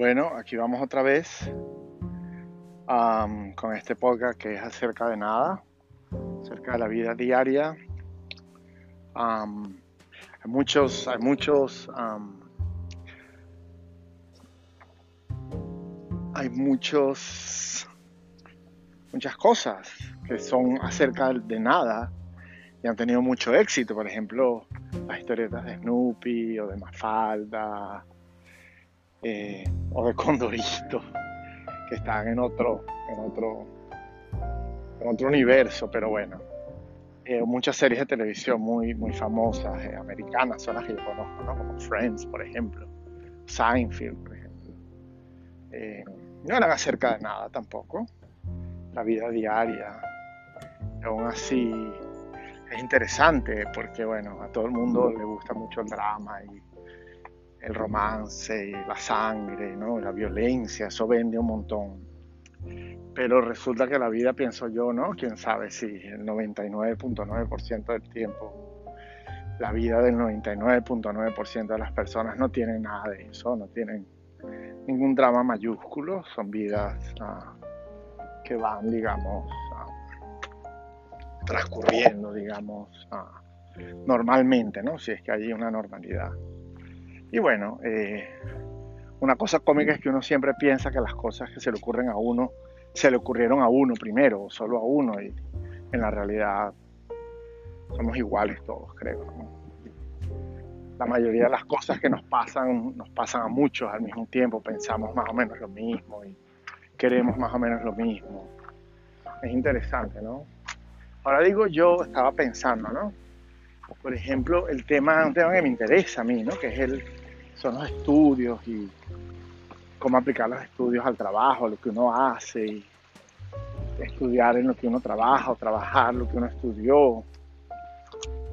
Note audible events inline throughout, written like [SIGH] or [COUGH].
Bueno, aquí vamos otra vez con este podcast que es acerca de nada, acerca de la vida diaria. hay muchos, hay muchos, hay muchos, muchas cosas que son acerca de nada y han tenido mucho éxito. Por ejemplo, las historietas de Snoopy o de Mafalda eh, [LAUGHS] o de Condorito, que están en otro, en otro, en otro universo, pero bueno. Eh, muchas series de televisión muy, muy famosas, eh, americanas, son las que yo conozco, ¿no? como Friends, por ejemplo, Seinfeld, por ejemplo. no eran acerca de nada tampoco, la vida diaria. Aún así, es interesante porque, bueno, a todo el mundo le gusta mucho el drama y el romance la sangre, ¿no? la violencia, eso vende un montón. Pero resulta que la vida, pienso yo, ¿no? Quién sabe si el 99.9% del tiempo, la vida del 99.9% de las personas no tiene nada de eso, no tienen ningún drama mayúsculo, son vidas ah, que van, digamos, ah, transcurriendo, digamos, ah, normalmente, ¿no? Si es que hay una normalidad. Y bueno, eh, una cosa cómica es que uno siempre piensa que las cosas que se le ocurren a uno, se le ocurrieron a uno primero, o solo a uno, y en la realidad somos iguales todos, creo. La mayoría de las cosas que nos pasan, nos pasan a muchos al mismo tiempo, pensamos más o menos lo mismo y queremos más o menos lo mismo. Es interesante, ¿no? Ahora digo, yo estaba pensando, ¿no? Por ejemplo, el tema, un tema que me interesa a mí, ¿no? Que es el, son los estudios y cómo aplicar los estudios al trabajo, lo que uno hace, y estudiar en lo que uno trabaja o trabajar lo que uno estudió,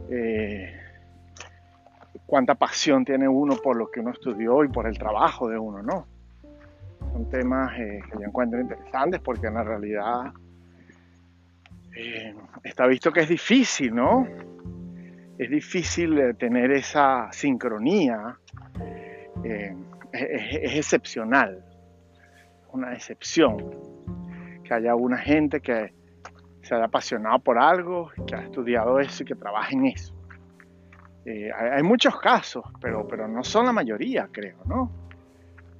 eh, cuánta pasión tiene uno por lo que uno estudió y por el trabajo de uno, ¿no? Son temas eh, que yo encuentro interesantes porque en la realidad eh, está visto que es difícil, ¿no? Es difícil tener esa sincronía eh, es, excepcional, una excepción, que haya una gente que se haya apasionado por algo, que ha estudiado eso y que trabaje en eso. Eh, hay, muchos casos, pero, pero no son la mayoría, creo, ¿no?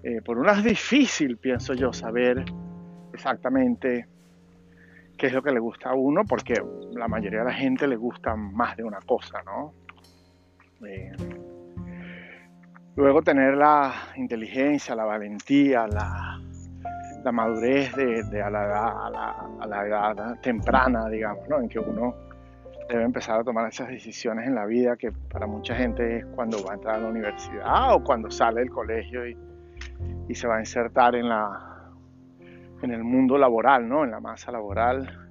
Eh, por un lado es difícil, pienso yo, saber exactamente qué es lo que le gusta a uno, porque la mayoría de la gente le gusta más de una cosa, ¿no? Luego tener la inteligencia, la valentía, la, madurez de, a, la edad, temprana, digamos, ¿no? en que uno debe empezar a tomar esas decisiones en la vida que para mucha gente es cuando va a entrar a la universidad o cuando sale del colegio y, se va a insertar en, la, en el mundo laboral, ¿no? en la masa laboral.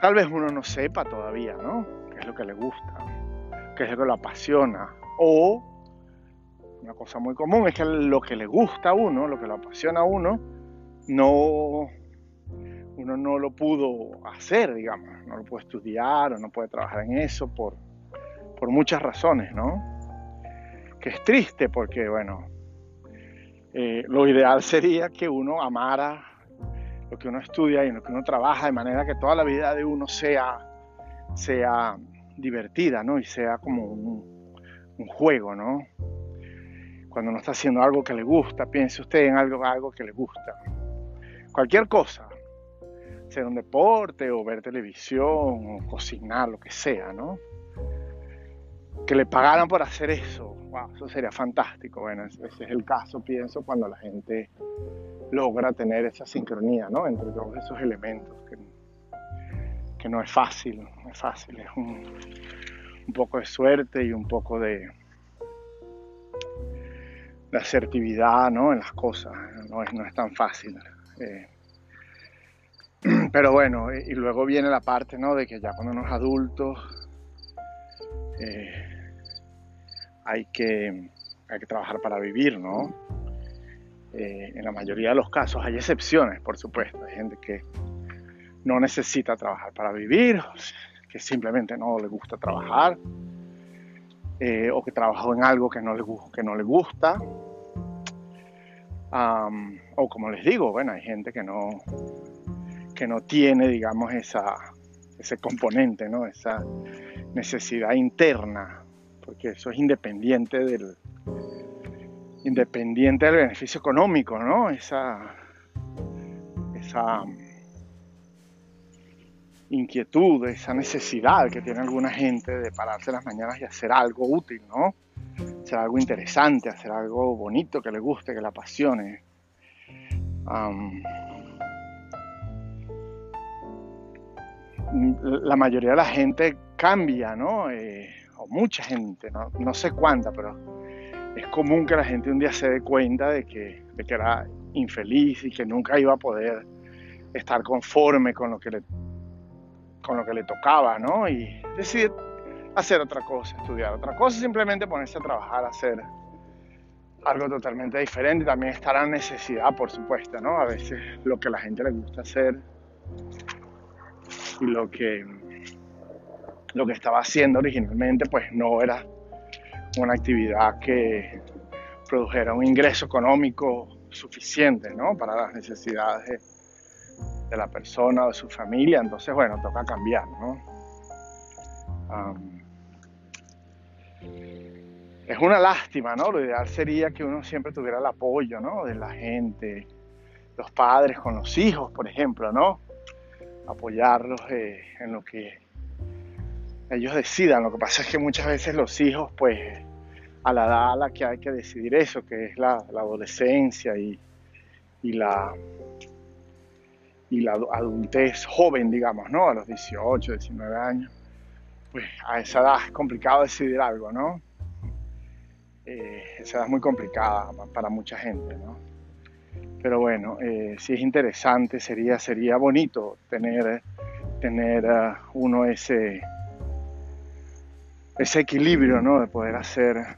Tal vez uno no sepa todavía ¿no? qué es lo que le gusta, qué es lo que lo apasiona o una cosa muy común es que lo que le gusta a uno, lo que lo apasiona a uno, no uno no lo pudo hacer, digamos, no lo puede estudiar o no puede trabajar en eso por, por muchas razones, ¿no? Que es triste porque, bueno, eh, lo ideal sería que uno amara lo que uno estudia y lo que uno trabaja de manera que toda la vida de uno sea, sea divertida, ¿no? Y sea como un, un juego, ¿no? cuando no está haciendo algo que le gusta, piense usted en algo, algo que le gusta. Cualquier cosa, sea un deporte o ver televisión o cocinar, lo que sea, ¿no? Que le pagaran por hacer eso, wow, eso sería fantástico. Bueno, ese es el caso, pienso, cuando la gente logra tener esa sincronía, ¿no? Entre todos esos elementos, que, que no es fácil, no es fácil, es un, un poco de suerte y un poco de, la asertividad ¿no? en las cosas, no es, no es tan fácil. Eh. [CLEARS THROAT] pero bueno, y, luego viene la parte ¿no? de que ya cuando uno es adulto eh, hay, que, hay que trabajar para vivir, ¿no? Eh, en la mayoría de los casos hay excepciones, por supuesto, hay gente que no necesita trabajar para vivir, que simplemente no le gusta trabajar eh, o que trabajó en algo que no le, que no le gusta. o como les digo, bueno, hay gente que no, que no tiene, digamos, esa, ese componente, ¿no? Esa necesidad interna, porque eso es independiente del, independiente del beneficio económico, ¿no? Esa, esa inquietud, esa necesidad que tiene alguna gente de pararse las mañanas y hacer algo útil, ¿no? Hacer algo interesante, hacer algo bonito que le guste, que le apasione. la mayoría de la gente cambia, ¿no? Eh, o mucha gente, ¿no? no sé cuánta, pero es común que la gente un día se dé cuenta de que, de que era infeliz y que nunca iba a poder estar conforme con lo que le, con lo que le tocaba, ¿no? Y decide hacer otra cosa, estudiar otra cosa, simplemente ponerse a trabajar, hacer algo totalmente diferente. También está la necesidad, por supuesto, ¿no? A veces lo que a la gente le gusta hacer y lo que, lo que estaba haciendo originalmente, pues no era una actividad que produjera un ingreso económico suficiente ¿no? para las necesidades de, la persona o de su familia. Entonces, bueno, toca cambiar. ¿no? es una lástima, ¿no? Lo ideal sería que uno siempre tuviera el apoyo, ¿no? De la gente, los padres con los hijos, por ejemplo, ¿no? Apoyarlos eh, en lo que ellos decidan. Lo que pasa es que muchas veces los hijos, pues, a la edad a la que hay que decidir eso, que es la, adolescencia y, la y la adultez joven, digamos, ¿no? A los 18, 19 años, pues a esa edad es complicado decidir algo, ¿no? Eh, esa edad es muy complicada para mucha gente, ¿no? Pero bueno, eh, si es interesante, sería, sería bonito tener, tener uh, uno ese, ese equilibrio, ¿no? De poder hacer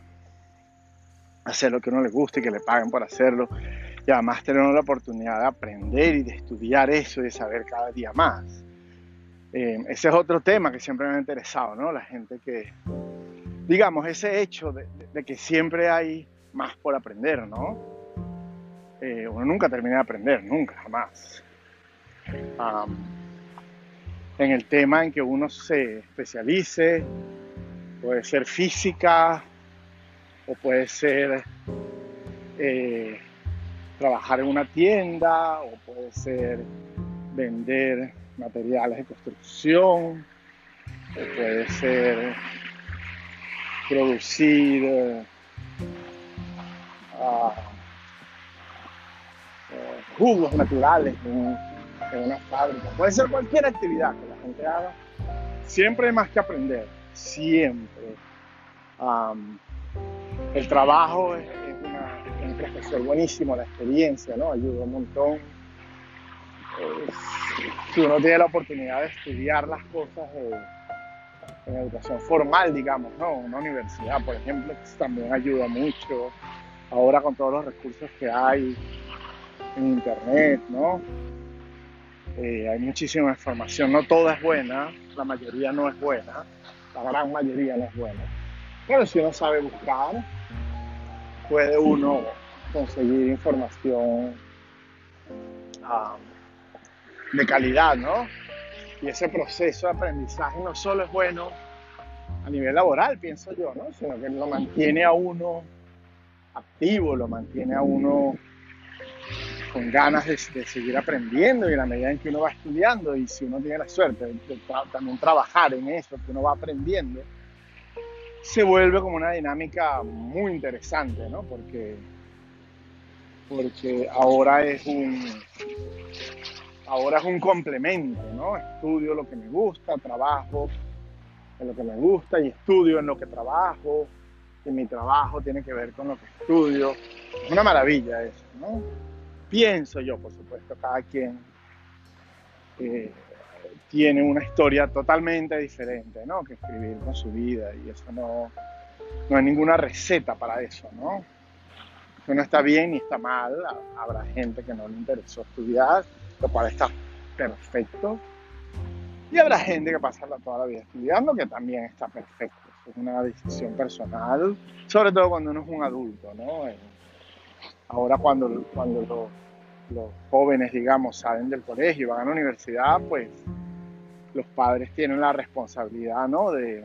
hacer lo que uno le guste y que le paguen por hacerlo. Y además tener la oportunidad de aprender y de estudiar eso y de saber cada día más. Eh, ese es otro tema que siempre me ha interesado, ¿no? La gente que, digamos, ese hecho de, que siempre hay más por aprender, ¿no? Eh, uno nunca termina de aprender, nunca, jamás. en el tema en que uno se especialice, puede ser física, o puede ser eh, trabajar en una tienda, o puede ser vender materiales de construcción, o puede ser producir eh, ah, eh, jugos naturales en, una fábrica, puede ser cualquier actividad que la gente haga. Siempre hay más que aprender, siempre. El trabajo es, un profesor buenísimo, la experiencia, ¿no? Ayuda un montón. si uno tiene la oportunidad de estudiar las cosas en educación formal, digamos, ¿no? Una universidad, por ejemplo, también ayuda mucho. Ahora con todos los recursos que hay en internet, ¿no? Eh, hay muchísima información, no toda es buena, la mayoría no es buena, la gran mayoría no es buena. Pero si uno sabe buscar, puede uno conseguir información ah, de calidad, ¿no? Y ese proceso de aprendizaje no solo es bueno a nivel laboral, pienso yo, ¿no? Sino que lo mantiene a uno activo, lo mantiene a uno con ganas de, seguir aprendiendo y en la medida en que uno va estudiando y si uno tiene la suerte de, de también trabajar en eso, que uno va aprendiendo, se vuelve como una dinámica muy interesante, ¿no? Porque, porque ahora es un ahora es un complemento, ¿no? Estudio lo que me gusta, trabajo en lo que me gusta y estudio en lo que trabajo, y mi trabajo tiene que ver con lo que estudio. Es una maravilla eso, ¿no? Pienso yo, por supuesto, cada quien eh, tiene una historia totalmente diferente, ¿no? Que escribir con su vida y eso no, no hay ninguna receta para eso, ¿no? Eso no está bien ni está mal, habrá gente que no le interesó estudiar, lo cual está perfecto, y habrá gente que pasa toda la vida estudiando, que también está perfecto. es una decisión personal, sobre todo cuando uno es un adulto, ¿no? Ahora cuando, cuando los, jóvenes, digamos, salen del colegio y van a la universidad, pues los padres tienen la responsabilidad, ¿no? De,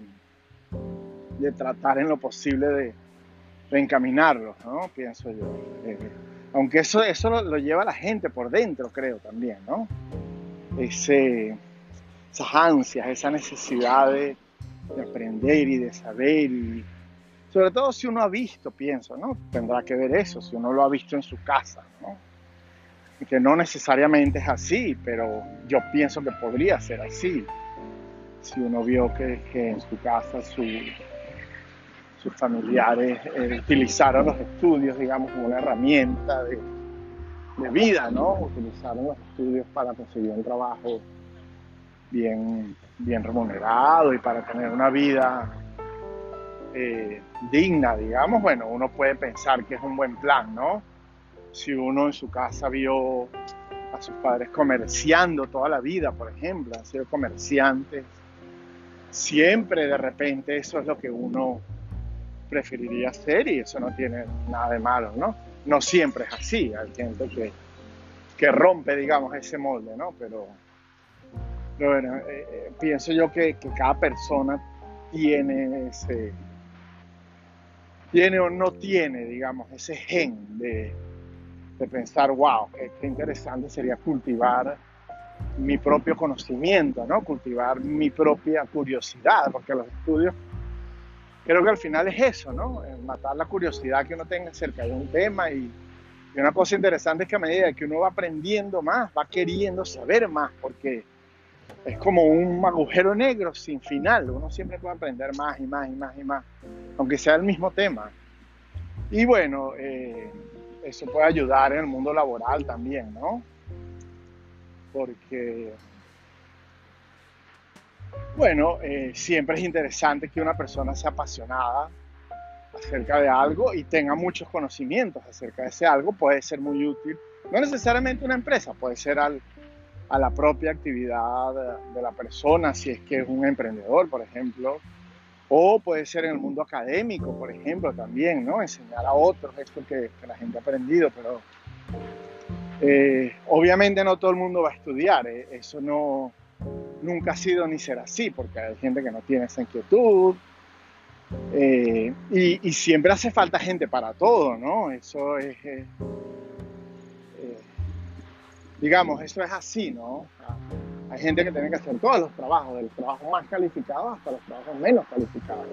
de tratar en lo posible de, reencaminarlos, ¿no? Pienso yo. Eh, aunque eso, eso lo, lleva la gente por dentro, creo también, ¿no? Ese, esas ansias, esa necesidad de, de aprender y de saber y sobre todo si uno ha visto, pienso, ¿no? Tendrá que ver eso, si uno lo ha visto en su casa, ¿no? Que no necesariamente es así, pero yo pienso que podría ser así. Si uno vio que, en su casa sus familiares eh, utilizaron los estudios, digamos, como una herramienta de, vida, ¿no? Utilizaron los estudios para conseguir un trabajo bien remunerado y para tener una vida eh, digna, digamos, bueno, uno puede pensar que es un buen plan, ¿no? Si uno en su casa vio a sus padres comerciando toda la vida, por ejemplo, han sido comerciantes, siempre de repente eso es lo que uno preferiría hacer y eso no tiene nada de malo, ¿no? No siempre es así, hay gente que, que rompe, digamos, ese molde, ¿no? Pero, bueno, eh, eh, pienso yo que, que cada persona tiene ese, tiene o no tiene, digamos, ese gen de, pensar, wow, qué, interesante sería cultivar mi propio conocimiento, ¿no? Cultivar mi propia curiosidad, porque los estudios, creo que al final es eso, ¿no? Matar la curiosidad que uno tenga acerca de un tema y, y una cosa interesante es que a medida que uno va aprendiendo más, va queriendo saber más, porque es como un agujero negro sin final. Uno siempre puede aprender más y más y más y más, aunque sea el mismo tema. Y bueno, eh, eso puede ayudar en el mundo laboral también, ¿no? Porque, bueno, eh, siempre es interesante que una persona sea apasionada acerca de algo y tenga muchos conocimientos acerca de ese algo. Puede ser muy útil, no necesariamente una empresa, puede ser al a la propia actividad de la persona, si es que es un emprendedor, por ejemplo, o puede ser en el mundo académico, por ejemplo, también, ¿no? Enseñar a otros esto que, la gente ha aprendido, pero eh, obviamente no todo el mundo va a estudiar, ¿eh? eso no, nunca ha sido ni será así, porque hay gente que no tiene esa inquietud, eh, y, y, siempre hace falta gente para todo, ¿no? Eso es digamos, eso es así, ¿no? Hay gente que tiene que hacer todos los trabajos, de los trabajos más calificados hasta los trabajos menos calificados.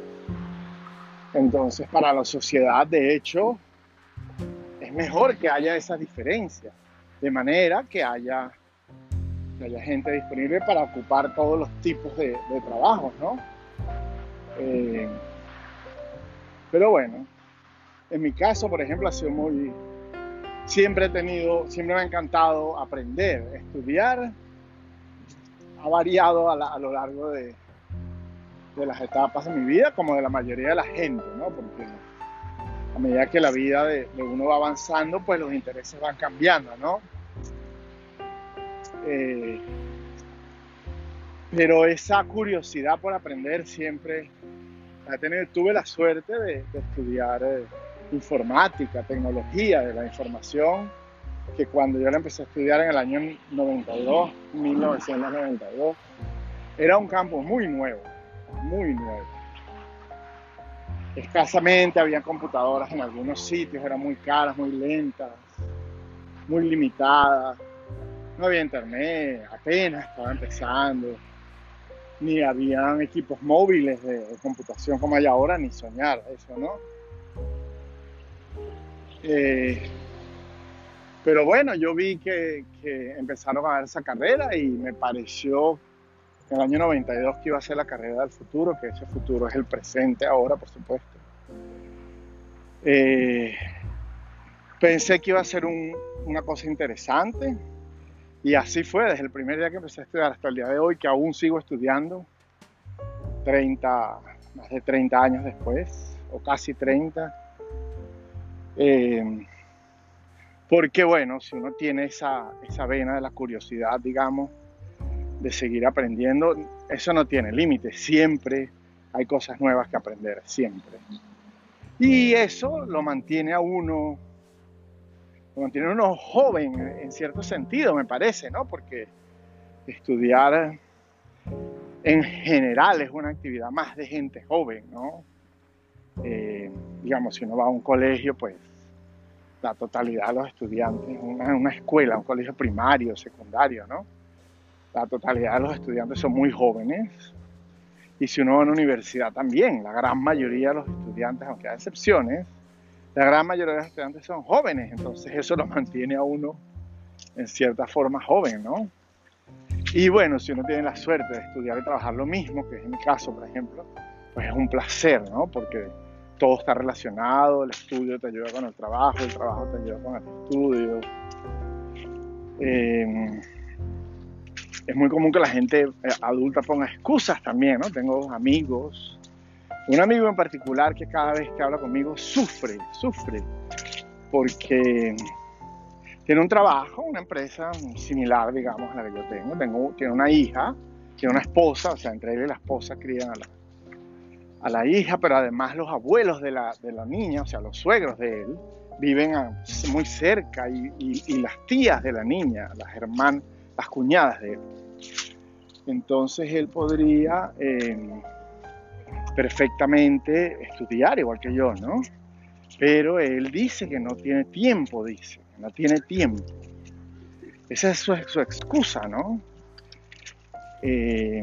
Entonces, para la sociedad, de hecho, es mejor que haya esa diferencia, de manera que haya, haya gente disponible para ocupar todos los tipos de, de trabajos, ¿no? Eh, pero bueno, en mi caso, por ejemplo, ha sido muy, siempre he tenido, siempre me ha encantado aprender, estudiar. Ha variado a, lo largo de, las etapas de mi vida, como de la mayoría de la gente, ¿no? Porque a medida que la vida de, uno va avanzando, pues los intereses van cambiando, ¿no? Eh, pero esa curiosidad por aprender siempre la he Tuve la suerte de, estudiar. Eh, informática, tecnología de la información, que cuando yo la empecé a estudiar en el año 92, 1992, era un campo muy nuevo, muy nuevo. Escasamente había computadoras en algunos sitios, eran muy caras, muy lentas, muy limitadas. No había internet, apenas estaba empezando. Ni habían equipos móviles de computación como hay ahora, ni soñar eso, ¿no? Eh, pero bueno, yo vi que, empezaron a dar esa carrera y me pareció en el año 92 que iba a ser la carrera del futuro, que ese futuro es el presente ahora, por supuesto. Eh, pensé que iba a ser una cosa interesante y así fue desde el primer día que empecé a estudiar hasta el día de hoy, que aún sigo estudiando, 30, más de 30 años después, o casi 30 eh, porque bueno, si uno tiene esa, esa vena de la curiosidad, digamos, de seguir aprendiendo, eso no tiene límites, siempre hay cosas nuevas que aprender, siempre. Y eso lo mantiene a uno lo mantiene uno joven en cierto sentido, me parece, ¿no? Porque estudiar en general es una actividad más de gente joven, ¿no? Eh, digamos, si uno va a un colegio, pues la totalidad de los estudiantes, una, una escuela, un colegio primario, secundario, ¿no? La totalidad de los estudiantes son muy jóvenes. Y si uno va a una universidad también, la gran mayoría de los estudiantes, aunque hay excepciones, la gran mayoría de los estudiantes son jóvenes, entonces eso lo mantiene a uno en cierta forma joven, ¿no? Y bueno, si uno tiene la suerte de estudiar y trabajar lo mismo, que es mi caso, por ejemplo, pues es un placer, ¿no? Porque todo está relacionado, el estudio te ayuda con el trabajo, el trabajo te ayuda con el estudio. Eh, es muy común que la gente eh, adulta ponga excusas también, ¿no? Tengo amigos, un amigo en particular que cada vez que habla conmigo sufre, sufre, porque tiene un trabajo, una empresa similar, digamos, a la que yo tengo. tengo tiene una hija, tiene una esposa, o sea, entre él y la esposa crían a la, a la hija, pero además los abuelos de la, de la niña, o sea, los suegros de él, viven muy cerca y, y, las tías de la niña, las hermanas, las cuñadas de él. Entonces él podría eh, perfectamente estudiar igual que yo, ¿no? Pero él dice que no tiene tiempo, dice no tiene tiempo. Esa es su, excusa, ¿no? Eh,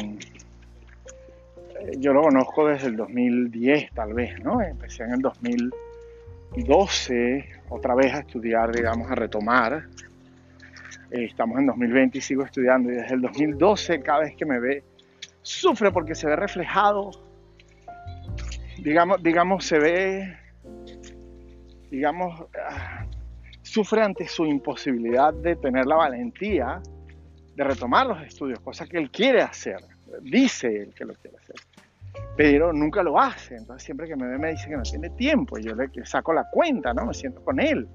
yo lo conozco desde el 2010 tal vez, ¿no? Empecé en el 2012 otra vez a estudiar, digamos, a retomar. Eh, estamos en 2020 y sigo estudiando y desde el 2012 cada vez que me ve sufre porque se ve reflejado, digamos, digamos se ve, digamos, ah, sufre ante su imposibilidad de tener la valentía de retomar los estudios, cosa que él quiere hacer, dice él que lo quiere hacer, pero nunca lo hace. Entonces siempre que me ve me dice que no tiene tiempo yo le saco la cuenta, ¿no? Me siento con él.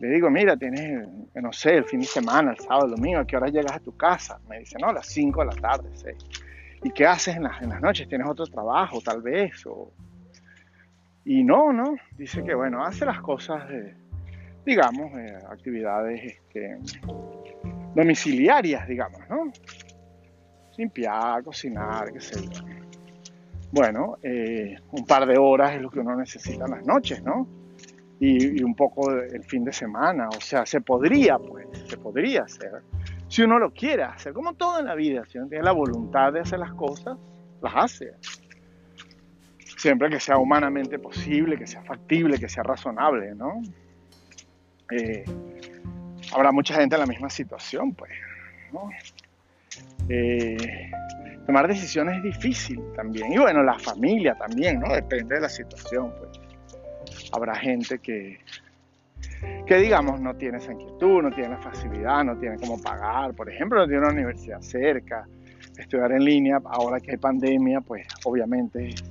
Le digo, mira, tienes, no sé, el fin de semana, el sábado, el domingo, ¿a qué hora llegas a tu casa? Me dice, no, a las 5 de la tarde, 6. ¿Y qué haces en las, en las noches? ¿Tienes otro trabajo, tal vez? O... Y no, no, dice que, bueno, hace las cosas de, digamos, actividades este, domiciliarias, digamos, ¿no? Limpiar, cocinar, qué sé yo. Bueno, eh, un par de horas es lo que uno necesita en las noches, ¿no? Y, un poco el fin de semana, o sea, se podría, pues, se podría hacer. Si uno lo quiere hacer, como todo en la vida, si uno tiene la voluntad de hacer las cosas, las hace. Siempre que sea humanamente posible, que sea factible, que sea razonable, ¿no? Eh, habrá mucha gente en la misma situación, pues. Eh, tomar decisiones es difícil también. Y bueno, la familia también, ¿no? Depende de la situación, pues. Habrá gente que, que digamos no tiene esa inquietud, no tiene la facilidad, no tiene cómo pagar, por ejemplo, no tiene una universidad cerca, estudiar en línea, ahora que hay pandemia, pues obviamente es,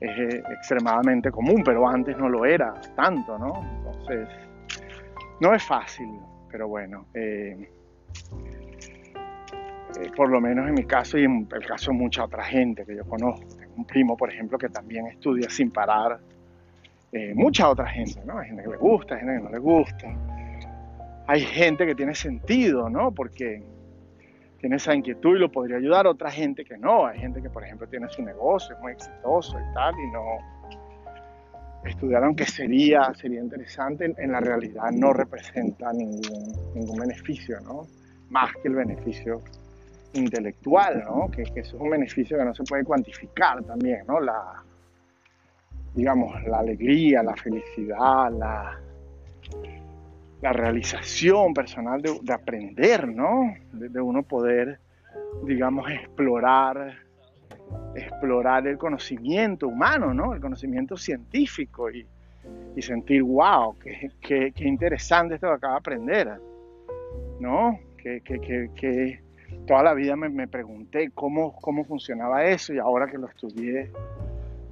es extremadamente común, pero antes no lo era tanto, ¿no? Entonces, no es fácil, pero bueno, eh, eh, por lo menos en mi caso y en el caso de mucha otra gente que yo conozco. Tengo un primo, por ejemplo, que también estudia sin parar. Eh, mucha otra gente, ¿no? Hay gente que le gusta, hay gente que no le gusta. Hay gente que tiene sentido, ¿no? Porque tiene esa inquietud y lo podría ayudar, otra gente que no. Hay gente que, por ejemplo, tiene su negocio, es muy exitoso y tal, y no, estudiar, aunque sería, sería interesante, en la realidad no representa ningún, ningún beneficio, ¿no? Más que el beneficio intelectual, ¿no? Que, es un beneficio que no se puede cuantificar también, ¿no? La, digamos, la alegría, la felicidad, la, realización personal de, de aprender, ¿no? De, uno poder, digamos, explorar explorar el conocimiento humano, ¿no? El conocimiento científico y, sentir, wow, qué, qué, qué, interesante esto que acabo de aprender, ¿no? Que toda la vida me, me, pregunté cómo, cómo funcionaba eso y ahora que lo estudié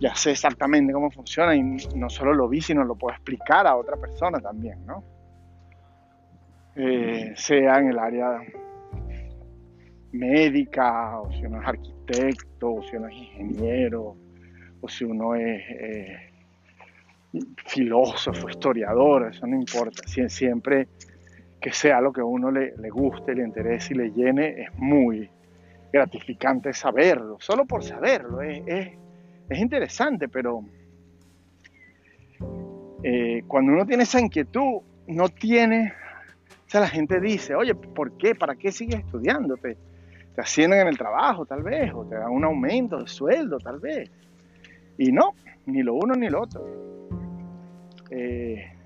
ya sé exactamente cómo funciona y no solo lo vi, sino lo puedo explicar a otra persona también, ¿no? Eh, sea en el área médica, o si uno es arquitecto, o si uno es ingeniero, o si uno es, eh, filósofo, historiador, eso no importa. Siempre que sea lo que a uno le, guste, le interese y le llene, es muy gratificante saberlo, solo por saberlo. Es, interesante, pero eh, cuando uno tiene esa inquietud, no tiene, o sea, la gente dice, oye, ¿por qué? ¿Para qué sigues estudiando? Te, te ascienden en el trabajo, tal vez, o te dan un aumento de sueldo, tal vez. Y no, ni lo uno ni lo otro. Eh,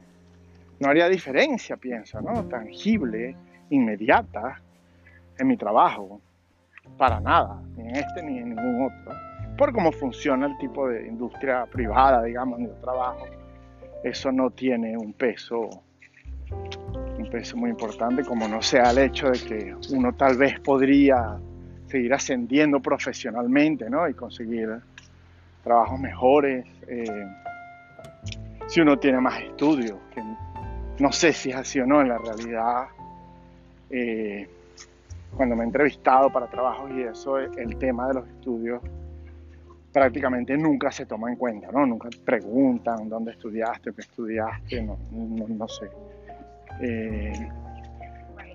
no haría diferencia, pienso, ¿no? Tangible, inmediata en mi trabajo. Para nada, ni en este ni en ningún otro. Por cómo funciona el tipo de industria privada, digamos, en el trabajo, eso no tiene un peso, un peso muy importante, como no sea el hecho de que uno tal vez podría seguir ascendiendo profesionalmente, ¿no? Y conseguir trabajos mejores. Eh, si uno tiene más estudios, no sé si es así o no en la realidad. Eh, cuando me he entrevistado para trabajos y eso, el tema de los estudios prácticamente nunca se toma en cuenta, ¿no? Nunca preguntan dónde estudiaste qué estudiaste, no, no, sé. Eh,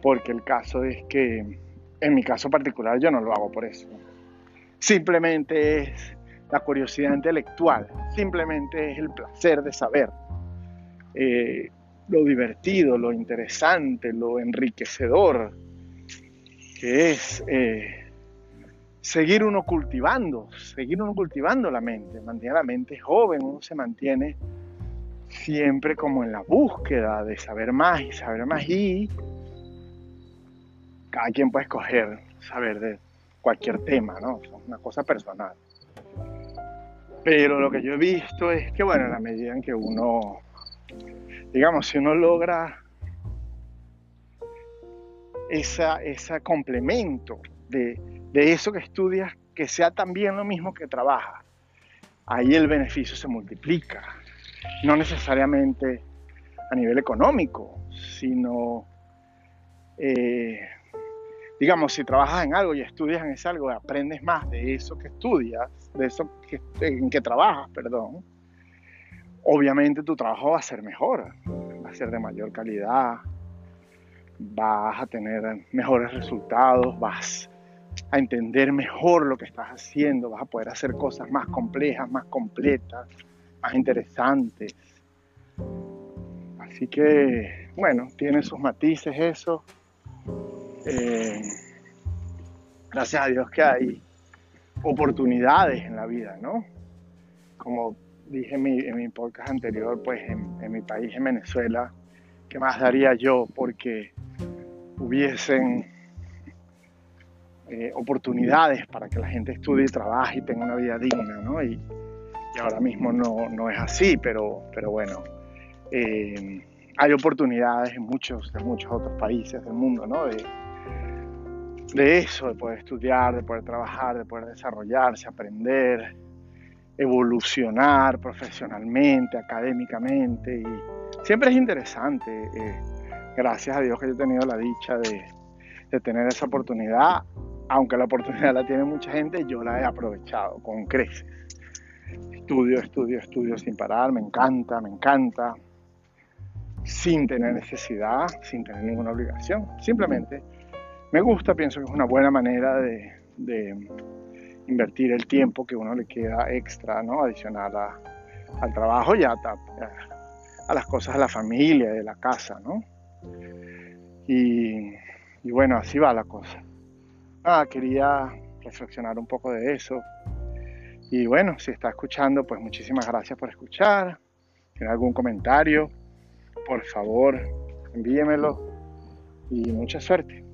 porque el caso es que, en mi caso particular, yo no lo hago por eso. Simplemente es la curiosidad intelectual, simplemente es el placer de saber eh, lo divertido, lo interesante, lo enriquecedor que es eh, seguir uno cultivando, seguir uno cultivando la mente, mantener la mente joven, uno se mantiene siempre como en la búsqueda de saber más y saber más y cada quien puede escoger saber de cualquier tema, ¿no? Es una cosa personal. Pero lo que yo he visto es que, bueno, en la medida en que uno, digamos, si uno logra ese complemento de, de eso que estudias, que sea también lo mismo que trabaja, ahí el beneficio se multiplica. No necesariamente a nivel económico, sino eh, digamos, si trabajas en algo y estudias en ese algo, aprendes más de eso que estudias, de eso que, en que trabajas, perdón, obviamente tu trabajo va a ser mejor, va a ser de mayor calidad, vas a tener mejores resultados, vas a entender mejor lo que estás haciendo, vas a poder hacer cosas más complejas, más completas, más interesantes. Así que, bueno, tiene sus matices eso eh, gracias a Dios que hay oportunidades en la vida, ¿no? Como dije en mi, podcast anterior, pues en, mi país, en Venezuela, ¿qué más daría yo porque hubiesen eh, oportunidades para que la gente estudie y trabaje y tenga una vida digna, ¿no? Y, ahora mismo no, es así, pero, pero bueno, eh, hay oportunidades en muchos, en muchos otros países del mundo, ¿no? de eso, de poder estudiar, de poder trabajar, de poder desarrollarse, aprender, evolucionar profesionalmente, académicamente. Y siempre es interesante. Eh, gracias a Dios que yo he tenido la dicha de, de tener esa oportunidad. Aunque la oportunidad la tiene mucha gente, yo la he aprovechado con creces. Estudio, estudio, estudio sin parar, me encanta, me encanta, sin tener necesidad, sin tener ninguna obligación. Simplemente me gusta, pienso que es una buena manera de, invertir el tiempo que uno le queda extra, ¿no? Adicional al trabajo y a, a, las cosas de la familia, de la casa, ¿no? Y, bueno, así va la cosa. Ah, quería reflexionar un poco de eso. Y bueno, si está escuchando, pues muchísimas gracias por escuchar. ¿Tiene algún comentario? Por favor, envíemelo y mucha suerte.